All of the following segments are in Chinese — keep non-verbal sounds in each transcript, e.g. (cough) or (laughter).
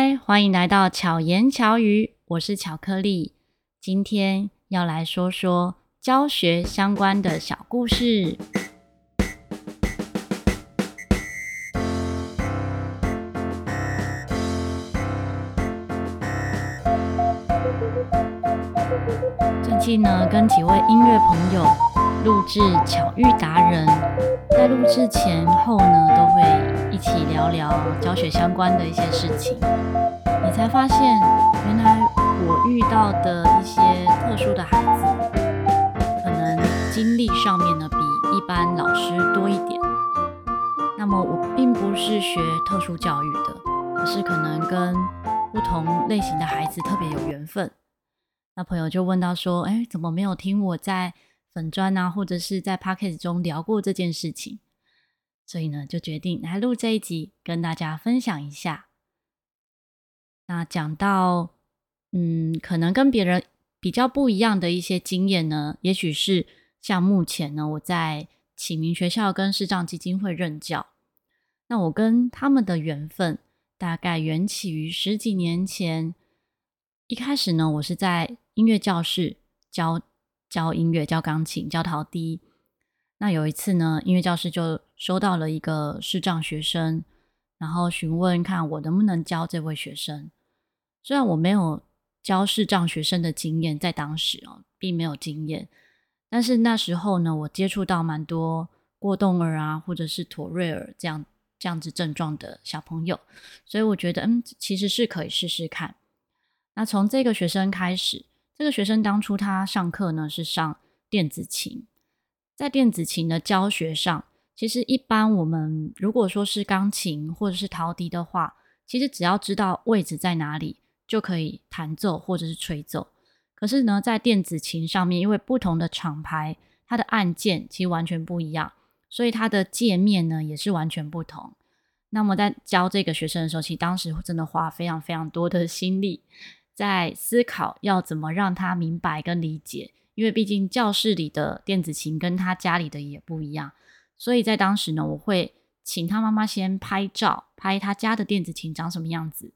嗨，欢迎来到巧言巧语，我是巧克力。今天要来说说教学相关的小故事。最近呢，跟几位音乐朋友录制《巧遇达人》，在录制前后呢，都会一起聊聊教学相关的一些事情。你才发现，原来我遇到的一些特殊的孩子，可能经历上面呢，比一般老师多一点。那么我并不是学特殊教育的，而是可能跟不同类型的孩子特别有缘分。那朋友就问到说：“哎，怎么没有听我在粉专啊，或者是在 Podcast 中聊过这件事情？”所以呢，就决定来录这一集，跟大家分享一下。那讲到，嗯，可能跟别人比较不一样的一些经验呢，也许是像目前呢，我在启明学校跟视障基金会任教。那我跟他们的缘分，大概缘起于十几年前。一开始呢，我是在音乐教室教教音乐、教钢琴、教陶笛。那有一次呢，音乐教室就收到了一个视障学生，然后询问看我能不能教这位学生。虽然我没有教视障学生的经验，在当时哦，并没有经验，但是那时候呢，我接触到蛮多过动儿啊，或者是妥瑞尔这样这样子症状的小朋友，所以我觉得，嗯，其实是可以试试看。那从这个学生开始，这个学生当初他上课呢是上电子琴，在电子琴的教学上，其实一般我们如果说是钢琴或者是陶笛的话，其实只要知道位置在哪里就可以弹奏或者是吹奏。可是呢，在电子琴上面，因为不同的厂牌，它的按键其实完全不一样，所以它的界面呢也是完全不同。那么在教这个学生的时候，其实当时真的花非常非常多的心力。在思考要怎么让他明白跟理解，因为毕竟教室里的电子琴跟他家里的也不一样，所以在当时呢，我会请他妈妈先拍照，拍他家的电子琴长什么样子，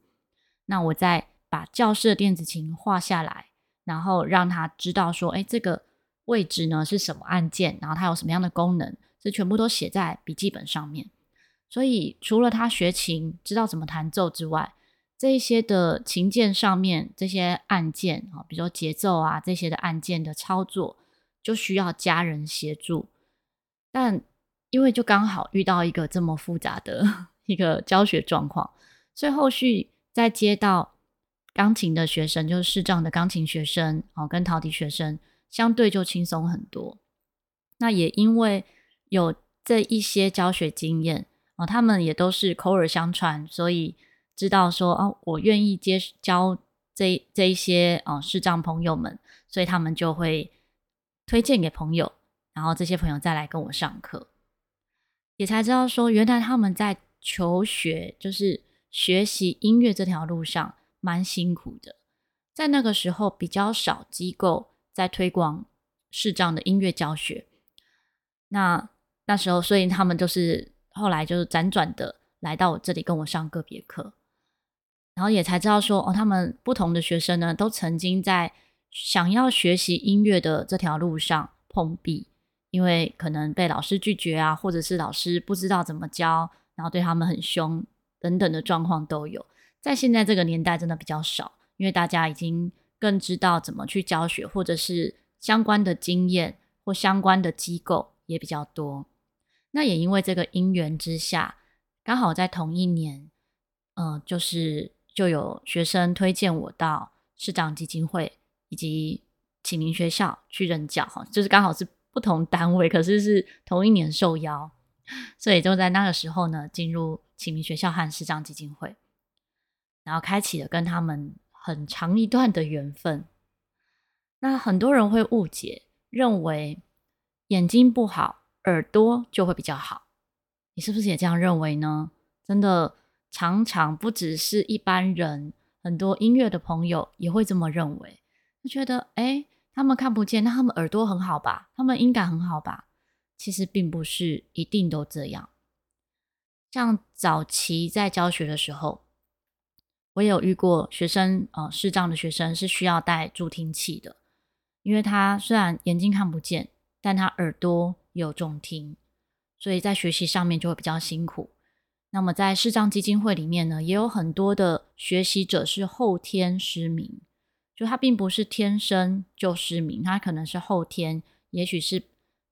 那我再把教室的电子琴画下来，然后让他知道说，哎，这个位置呢是什么按键，然后它有什么样的功能，这全部都写在笔记本上面。所以除了他学琴知道怎么弹奏之外，这些的琴键上面这些按键啊，比如说节奏啊这些的按键的操作，就需要家人协助。但因为就刚好遇到一个这么复杂的 (laughs) 一个教学状况，所以后续再接到钢琴的学生，就是视障的钢琴学生哦，跟陶笛学生相对就轻松很多。那也因为有这一些教学经验啊，他们也都是口耳相传，所以。知道说哦，我愿意接教这这一些哦视障朋友们，所以他们就会推荐给朋友，然后这些朋友再来跟我上课，也才知道说原来他们在求学，就是学习音乐这条路上蛮辛苦的，在那个时候比较少机构在推广视障的音乐教学，那那时候所以他们就是后来就是辗转的来到我这里跟我上个别课。然后也才知道说，哦，他们不同的学生呢，都曾经在想要学习音乐的这条路上碰壁，因为可能被老师拒绝啊，或者是老师不知道怎么教，然后对他们很凶等等的状况都有。在现在这个年代，真的比较少，因为大家已经更知道怎么去教学，或者是相关的经验或相关的机构也比较多。那也因为这个因缘之下，刚好在同一年，嗯、就是。就有学生推荐我到市长基金会以及启明学校去任教，哈，就是刚好是不同单位，可是是同一年受邀，所以就在那个时候呢，进入启明学校和视障基金会，然后开启了跟他们很长一段的缘分。那很多人会误解，认为眼睛不好，耳朵就会比较好，你是不是也这样认为呢？真的。常常不只是一般人，很多音乐的朋友也会这么认为，就觉得诶，他们看不见，那他们耳朵很好吧？他们音感很好吧？其实并不是一定都这样。像早期在教学的时候，我也有遇过学生，呃，视障的学生是需要戴助听器的，因为他虽然眼睛看不见，但他耳朵有重听，所以在学习上面就会比较辛苦。那么在视障基金会里面呢，也有很多的学习者是后天失明，就他并不是天生就失明，他可能是后天，也许是，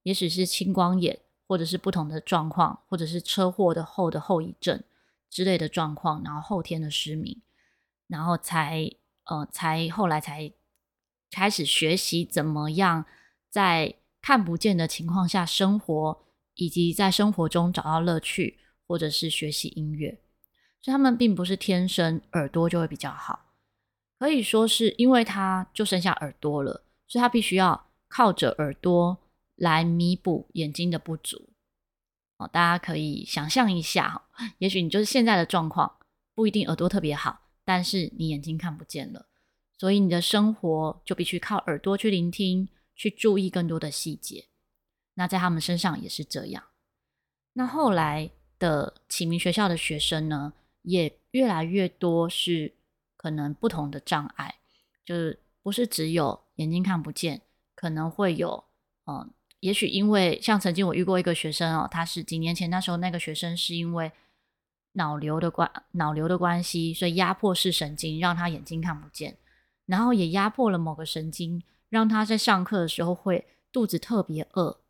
也许是青光眼，或者是不同的状况，或者是车祸的后的后遗症之类的状况，然后后天的失明。然后才呃，才后来才开始学习怎么样在看不见的情况下生活，以及在生活中找到乐趣，或者是学习音乐。所以他们并不是天生耳朵就会比较好，可以说是因为他就剩下耳朵了，所以他必须要靠着耳朵来弥补眼睛的不足。哦，大家可以想象一下，也许你就是现在的状况，不一定耳朵特别好。但是你眼睛看不见了，所以你的生活就必须靠耳朵去聆听，去注意更多的细节。那在他们身上也是这样。那后来的启明学校的学生呢，也越来越多是可能不同的障碍，就是不是只有眼睛看不见，可能会有，嗯，也许因为像曾经我遇过一个学生哦，他是几年前那时候那个学生是因为。脑瘤的关脑瘤的关系，所以压迫视神经让他眼睛看不见，然后也压迫了某个神经，让他在上课的时候会肚子特别饿，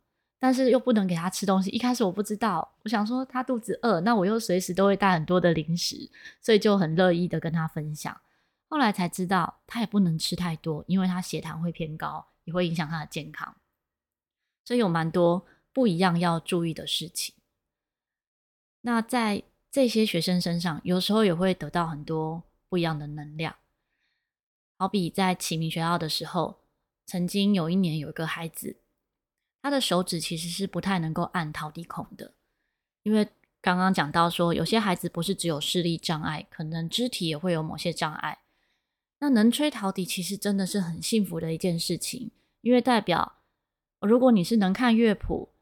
但是又不能给他吃东西。一开始我不知道，我想说他肚子饿，那我又随时都会带很多的零食，所以就很乐意的跟他分享。后来才知道他也不能吃太多，因为他血糖会偏高，也会影响他的健康，所以有蛮多不一样要注意的事情。那在这些学生身上，有时候也会得到很多不一样的能量。好比在启明学校的时候，曾经有一年有一个孩子，他的手指其实是不太能够按陶笛孔的，因为刚刚讲到说，有些孩子不是只有视力障碍，可能肢体也会有某些障碍。那能吹陶笛其实真的是很幸福的一件事情，因为代表如果你是能看乐谱，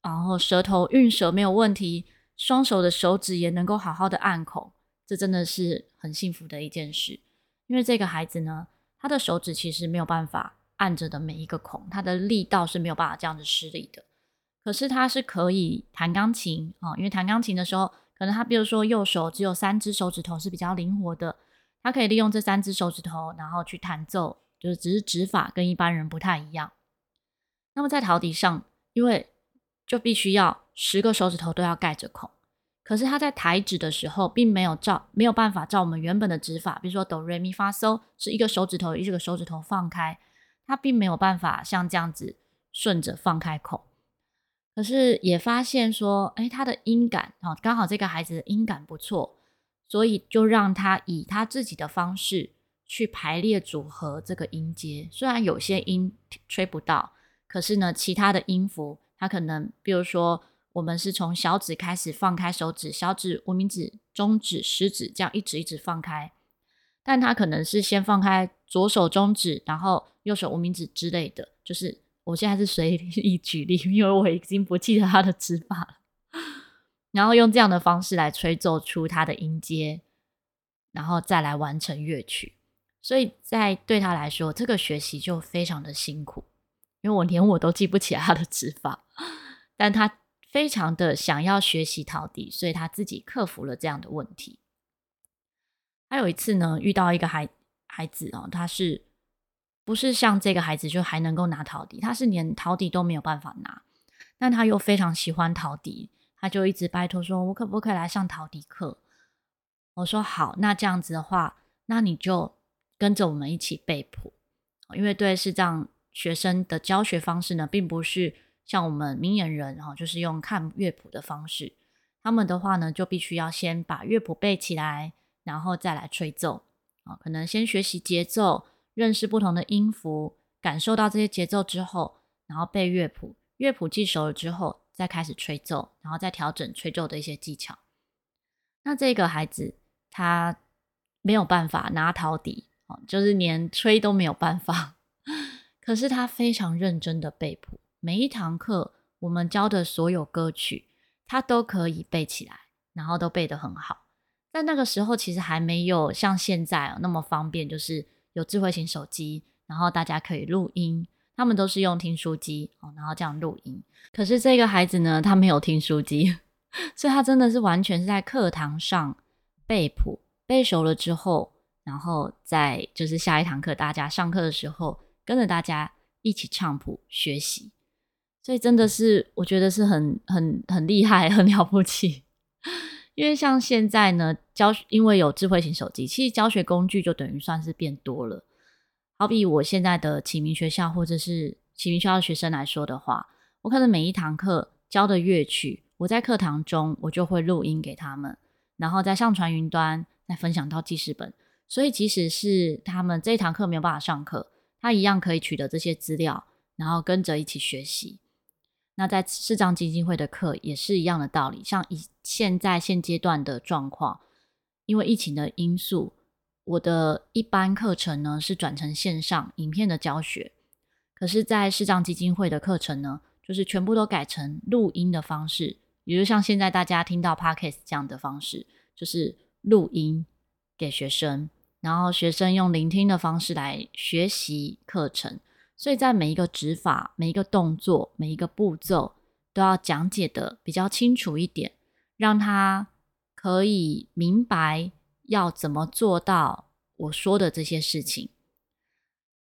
然后舌头运舌没有问题。双手的手指也能够好好的按孔，这真的是很幸福的一件事。因为这个孩子呢，他的手指其实没有办法按着的每一个孔，它的力道是没有办法这样子施力的。可是他是可以弹钢琴啊，因为弹钢琴的时候，可能他比如说右手只有三只手指头是比较灵活的，他可以利用这三只手指头，然后去弹奏，就是只是指法跟一般人不太一样。那么在陶笛上，因为就必须要十个手指头都要盖着孔，可是他在抬指的时候，并没有照没有办法照我们原本的指法，比如说哆瑞咪发嗦是一个手指头一个手指头放开，他并没有办法像这样子顺着放开口。可是也发现说，诶，他的音感哦，刚好这个孩子的音感不错，所以就让他以他自己的方式去排列组合这个音阶。虽然有些音吹不到，可是呢，其他的音符。他可能，比如说，我们是从小指开始放开手指，小指、无名指、中指、食指这样一直一直放开，但他可能是先放开左手中指，然后右手无名指之类的。就是我现在是随意 (laughs) 举例，因为我已经不记得他的指法了。然后用这样的方式来吹奏出他的音阶，然后再来完成乐曲。所以在对他来说，这个学习就非常的辛苦。因为我连我都记不起他的指法，但他非常的想要学习陶笛，所以他自己克服了这样的问题。还有一次呢，遇到一个孩孩子哦，他是不是像这个孩子就还能够拿陶笛？他是连陶笛都没有办法拿，但他又非常喜欢陶笛，他就一直拜托说：“我可不可以来上陶笛课？”我说：“好，那这样子的话，那你就跟着我们一起背谱，因为对是这样。”学生的教学方式呢，并不是像我们明眼人哈，就是用看乐谱的方式。他们的话呢，就必须要先把乐谱背起来，然后再来吹奏啊。可能先学习节奏，认识不同的音符，感受到这些节奏之后，然后背乐谱。乐谱记熟了之后，再开始吹奏，然后再调整吹奏的一些技巧。那这个孩子他没有办法拿陶笛，就是连吹都没有办法。(laughs) 可是他非常认真的背谱，每一堂课我们教的所有歌曲，他都可以背起来，然后都背得很好。但那个时候其实还没有像现在那么方便，就是有智慧型手机，然后大家可以录音。他们都是用听书机哦，然后这样录音。可是这个孩子呢，他没有听书机，(laughs) 所以他真的是完全是在课堂上背谱，背熟了之后，然后在就是下一堂课大家上课的时候，跟着大家一起唱谱学习。所以真的是我觉得是很很很厉害，很了不起。因为像现在呢，教因为有智慧型手机，其实教学工具就等于算是变多了。好比我现在的启明学校，或者是启明学校的学生来说的话，我可能每一堂课教的乐曲，我在课堂中我就会录音给他们，然后再上传云端，再分享到记事本。所以即使是他们这一堂课没有办法上课，他一样可以取得这些资料，然后跟着一起学习。那在视障基金会的课也是一样的道理，像以现在现阶段的状况，因为疫情的因素。我的一般课程呢是转成线上影片的教学，可是，在视障基金会的课程呢，就是全部都改成录音的方式，比如像现在大家听到 Podcast 这样的方式，就是录音给学生，然后学生用聆听的方式来学习课程，所以在每一个指法、每一个动作、每一个步骤都要讲解的比较清楚一点，让他可以明白。要怎么做到我说的这些事情？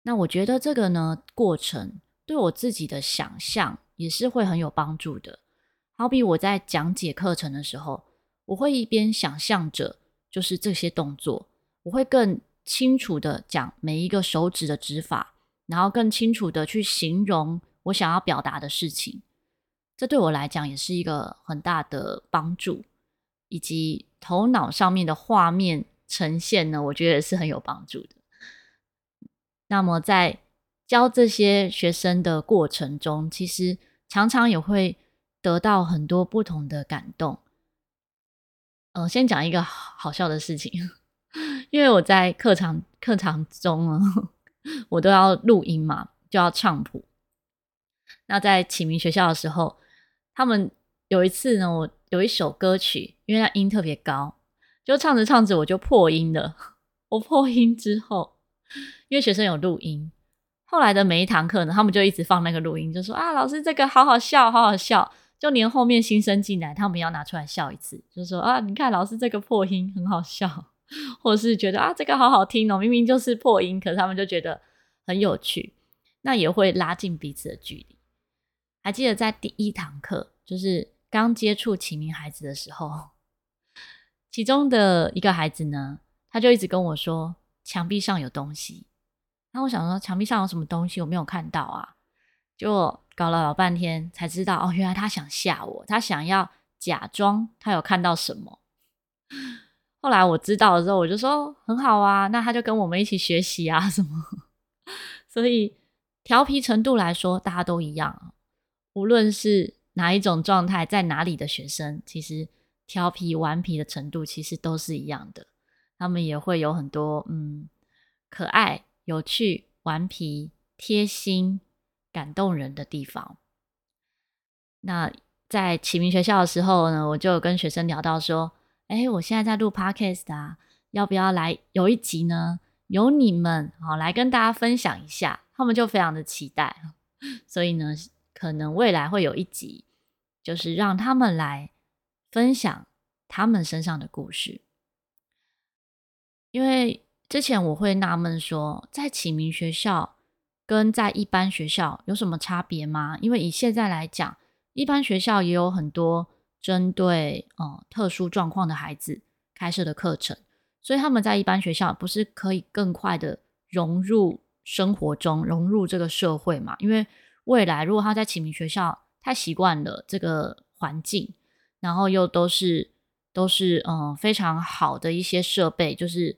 那我觉得这个呢，过程对我自己的想象也是会很有帮助的。好比我在讲解课程的时候，我会一边想象着就是这些动作，我会更清楚的讲每一个手指的指法，然后更清楚的去形容我想要表达的事情。这对我来讲也是一个很大的帮助。以及头脑上面的画面呈现呢，我觉得是很有帮助的。那么在教这些学生的过程中，其实常常也会得到很多不同的感动。呃，先讲一个好笑的事情，(laughs) 因为我在课堂课堂中呢，我都要录音嘛，就要唱谱。那在启明学校的时候，他们有一次呢，我。有一首歌曲，因为它音特别高，就唱着唱着我就破音了。(laughs) 我破音之后，因为学生有录音，后来的每一堂课呢，他们就一直放那个录音，就说啊，老师这个好好笑，好好笑。就连后面新生进来，他们要拿出来笑一次，就说啊，你看老师这个破音很好笑，或是觉得啊，这个好好听哦，明明就是破音，可是他们就觉得很有趣，那也会拉近彼此的距离。还记得在第一堂课，就是。刚接触启明孩子的时候，其中的一个孩子呢，他就一直跟我说墙壁上有东西。那我想说墙壁上有什么东西，我没有看到啊，就搞了老半天才知道哦，原来他想吓我，他想要假装他有看到什么。后来我知道的时候，我就说很好啊，那他就跟我们一起学习啊什么。(laughs) 所以调皮程度来说，大家都一样，无论是。哪一种状态在哪里的学生，其实调皮顽皮的程度其实都是一样的。他们也会有很多嗯可爱、有趣、顽皮、贴心、感动人的地方。那在启明学校的时候呢，我就跟学生聊到说：“哎，我现在在录 Podcast 啊，要不要来有一集呢？由你们好来跟大家分享一下。”他们就非常的期待，(laughs) 所以呢。可能未来会有一集，就是让他们来分享他们身上的故事。因为之前我会纳闷说，在启明学校跟在一般学校有什么差别吗？因为以现在来讲，一般学校也有很多针对呃特殊状况的孩子开设的课程，所以他们在一般学校不是可以更快的融入生活中，融入这个社会嘛？因为未来，如果他在启明学校太习惯了这个环境，然后又都是都是嗯非常好的一些设备，就是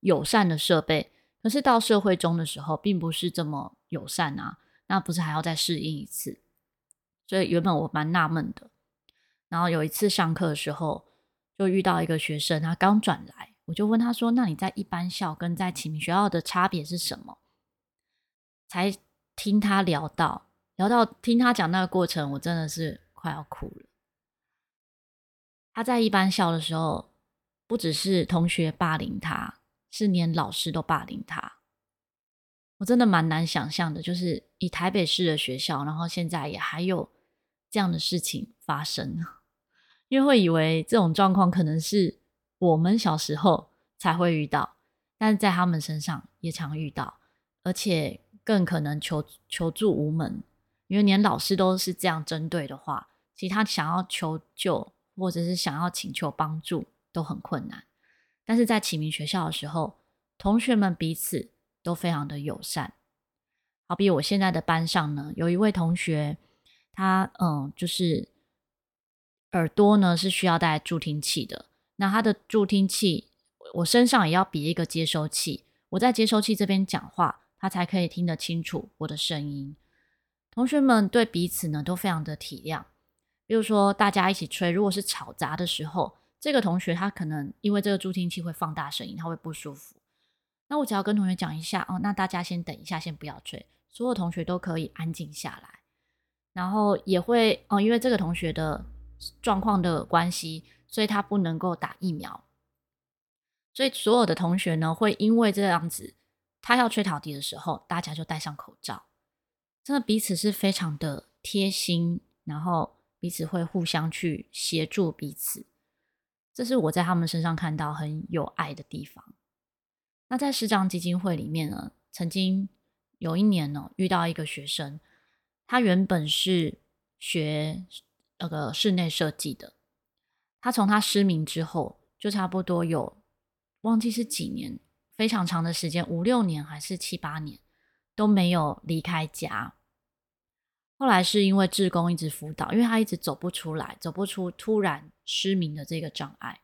友善的设备，可是到社会中的时候，并不是这么友善啊，那不是还要再适应一次？所以原本我蛮纳闷的。然后有一次上课的时候，就遇到一个学生，他刚转来，我就问他说：“那你在一般校跟在启明学校的差别是什么？”才听他聊到。聊到听他讲那个过程，我真的是快要哭了。他在一般校的时候，不只是同学霸凌他，是连老师都霸凌他。我真的蛮难想象的，就是以台北市的学校，然后现在也还有这样的事情发生，因为会以为这种状况可能是我们小时候才会遇到，但是在他们身上也常遇到，而且更可能求求助无门，因为连老师都是这样针对的话，其他想要求救或者是想要请求帮助都很困难。但是在启明学校的时候，同学们彼此。都非常的友善，好比我现在的班上呢，有一位同学，他嗯，就是耳朵呢是需要戴助听器的。那他的助听器，我身上也要别一个接收器，我在接收器这边讲话，他才可以听得清楚我的声音。同学们对彼此呢都非常的体谅，比如说大家一起吹，如果是吵杂的时候，这个同学他可能因为这个助听器会放大声音，他会不舒服。那我只要跟同学讲一下哦，那大家先等一下，先不要吹，所有同学都可以安静下来。然后也会哦，因为这个同学的状况的关系，所以他不能够打疫苗，所以所有的同学呢，会因为这样子，他要吹陶笛的时候，大家就戴上口罩，真的彼此是非常的贴心，然后彼此会互相去协助彼此，这是我在他们身上看到很有爱的地方。那在视障基金会里面呢，曾经有一年呢，遇到一个学生，他原本是学那个室内设计的，他从他失明之后，就差不多有忘记是几年，非常长的时间，五六年还是七八年都没有离开家。后来是因为志工一直辅导，因为他一直走不出来，走不出突然失明的这个障碍，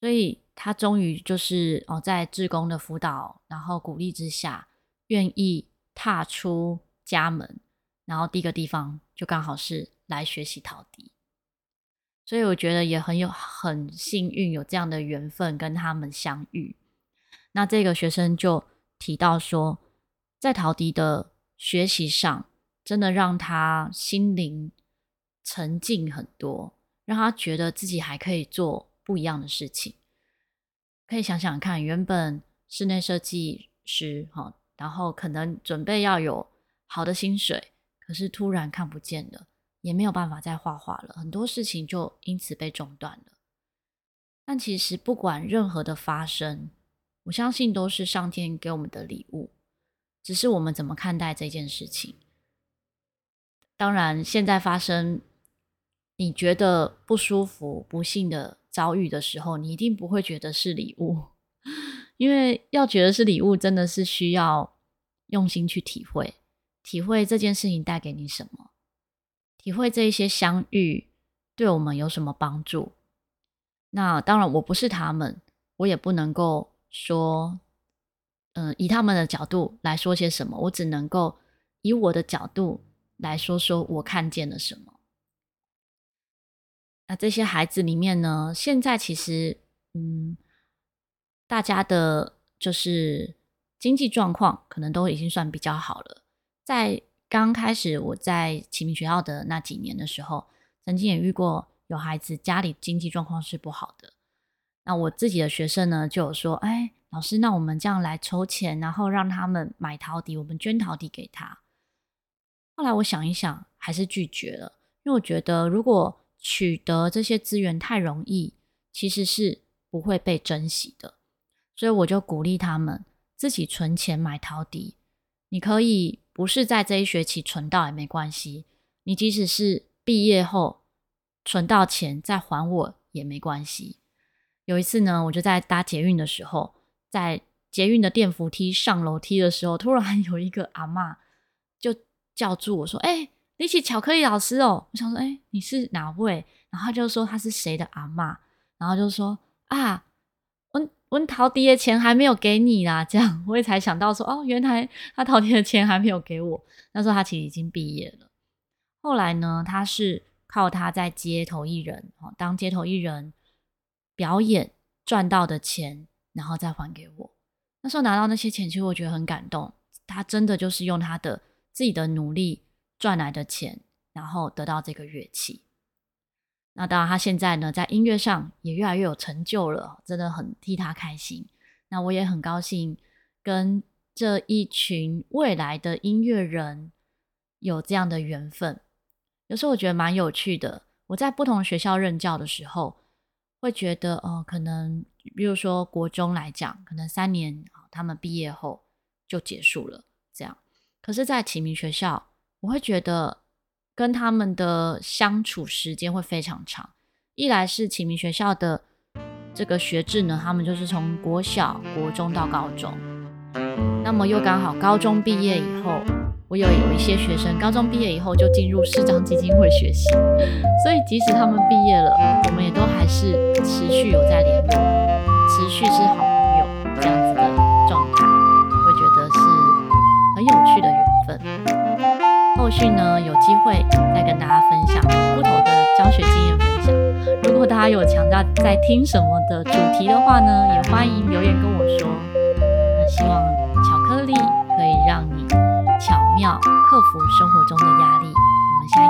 所以。他终于就是哦，在志工的辅导，然后鼓励之下，愿意踏出家门，然后第一个地方就刚好是来学习陶笛，所以我觉得也很有很幸运，有这样的缘分跟他们相遇。那这个学生就提到说，在陶笛的学习上，真的让他心灵沉静很多，让他觉得自己还可以做不一样的事情。可以想想看，原本室内设计师哈，然后可能准备要有好的薪水，可是突然看不见了，也没有办法再画画了，很多事情就因此被中断了。但其实不管任何的发生，我相信都是上天给我们的礼物，只是我们怎么看待这件事情。当然，现在发生你觉得不舒服、不幸的。遭遇的时候，你一定不会觉得是礼物，(laughs) 因为要觉得是礼物，真的是需要用心去体会，体会这件事情带给你什么，体会这一些相遇对我们有什么帮助。那当然，我不是他们，我也不能够说，嗯、以他们的角度来说些什么，我只能够以我的角度来说说我看见了什么。那这些孩子里面呢，现在其实，嗯，大家的就是经济状况可能都已经算比较好了。在刚开始我在启明学校的那几年的时候，曾经也遇过有孩子家里经济状况是不好的。那我自己的学生呢，就有说：“哎，老师，那我们这样来筹钱，然后让他们买陶笛，我们捐陶笛给他。”后来我想一想，还是拒绝了，因为我觉得如果取得这些资源太容易，其实是不会被珍惜的。所以我就鼓励他们自己存钱买陶笛。你可以不是在这一学期存到也没关系，你即使是毕业后存到钱再还我也没关系。有一次呢，我就在搭捷运的时候，在捷运的电扶梯上楼梯的时候，突然有一个阿妈就叫住我说：“哎。”你是巧克力老师哦，我想说，哎、你是哪位？然后就说他是谁的阿妈，然后就说啊，温陶笛的钱还没有给你啦，这样我也才想到说，哦，原来他陶笛的钱还没有给我。那时候他其实已经毕业了。后来呢，他是靠他在街头艺人哦，当街头艺人表演赚到的钱，然后再还给我。那时候拿到那些钱，其实我觉得很感动。他真的就是用他的自己的努力。赚来的钱，然后得到这个乐器。那当然，他现在呢，在音乐上也越来越有成就了，真的很替他开心。那我也很高兴跟这一群未来的音乐人有这样的缘分。有时候我觉得蛮有趣的。我在不同学校任教的时候，会觉得，哦、可能比如说国中来讲，可能三年他们毕业后就结束了，这样。可是，在启明学校，我会觉得。跟他们的相处时间会非常长。一来是启明学校的这个学制呢，他们就是从国小、国中到高中。那么又刚好高中毕业以后，我有有一些学生高中毕业以后就进入视障基金会学习，所以即使他们毕业了，我们也都还是持续有在联络，持续是好续呢，有机会再跟大家分享不同的教学经验分享。如果大家有强调在听什么的主题的话呢，也欢迎留言跟我说。那希望巧克力可以让你巧妙克服生活中的压力。我们下一